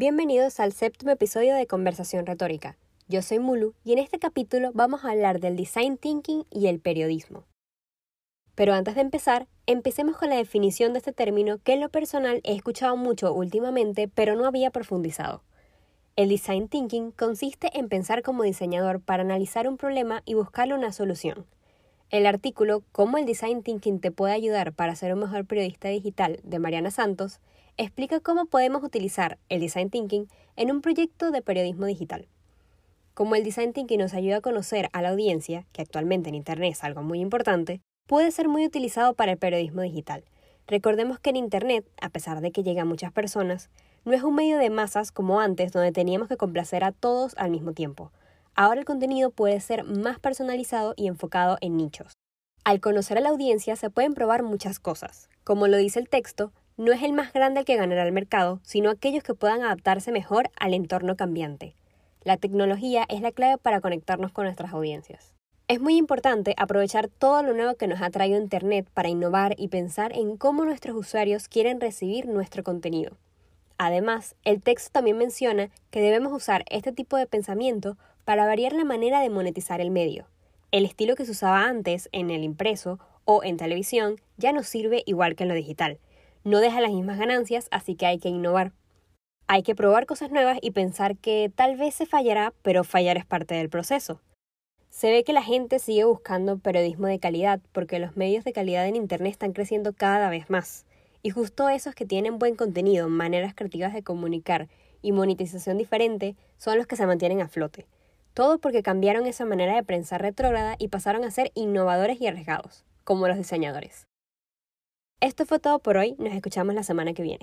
Bienvenidos al séptimo episodio de Conversación Retórica. Yo soy Mulu y en este capítulo vamos a hablar del design thinking y el periodismo. Pero antes de empezar, empecemos con la definición de este término que en lo personal he escuchado mucho últimamente, pero no había profundizado. El design thinking consiste en pensar como diseñador para analizar un problema y buscarle una solución. El artículo Cómo el design thinking te puede ayudar para ser un mejor periodista digital de Mariana Santos explica cómo podemos utilizar el design thinking en un proyecto de periodismo digital. Como el design thinking nos ayuda a conocer a la audiencia, que actualmente en Internet es algo muy importante, puede ser muy utilizado para el periodismo digital. Recordemos que en Internet, a pesar de que llega a muchas personas, no es un medio de masas como antes donde teníamos que complacer a todos al mismo tiempo. Ahora el contenido puede ser más personalizado y enfocado en nichos. Al conocer a la audiencia se pueden probar muchas cosas. Como lo dice el texto, no es el más grande el que ganará el mercado, sino aquellos que puedan adaptarse mejor al entorno cambiante. La tecnología es la clave para conectarnos con nuestras audiencias. Es muy importante aprovechar todo lo nuevo que nos ha traído Internet para innovar y pensar en cómo nuestros usuarios quieren recibir nuestro contenido. Además, el texto también menciona que debemos usar este tipo de pensamiento para variar la manera de monetizar el medio. El estilo que se usaba antes en el impreso o en televisión ya no sirve igual que en lo digital no deja las mismas ganancias, así que hay que innovar. Hay que probar cosas nuevas y pensar que tal vez se fallará, pero fallar es parte del proceso. Se ve que la gente sigue buscando periodismo de calidad porque los medios de calidad en Internet están creciendo cada vez más. Y justo esos que tienen buen contenido, maneras creativas de comunicar y monetización diferente son los que se mantienen a flote. Todo porque cambiaron esa manera de pensar retrógrada y pasaron a ser innovadores y arriesgados, como los diseñadores. Esto fue todo por hoy, nos escuchamos la semana que viene.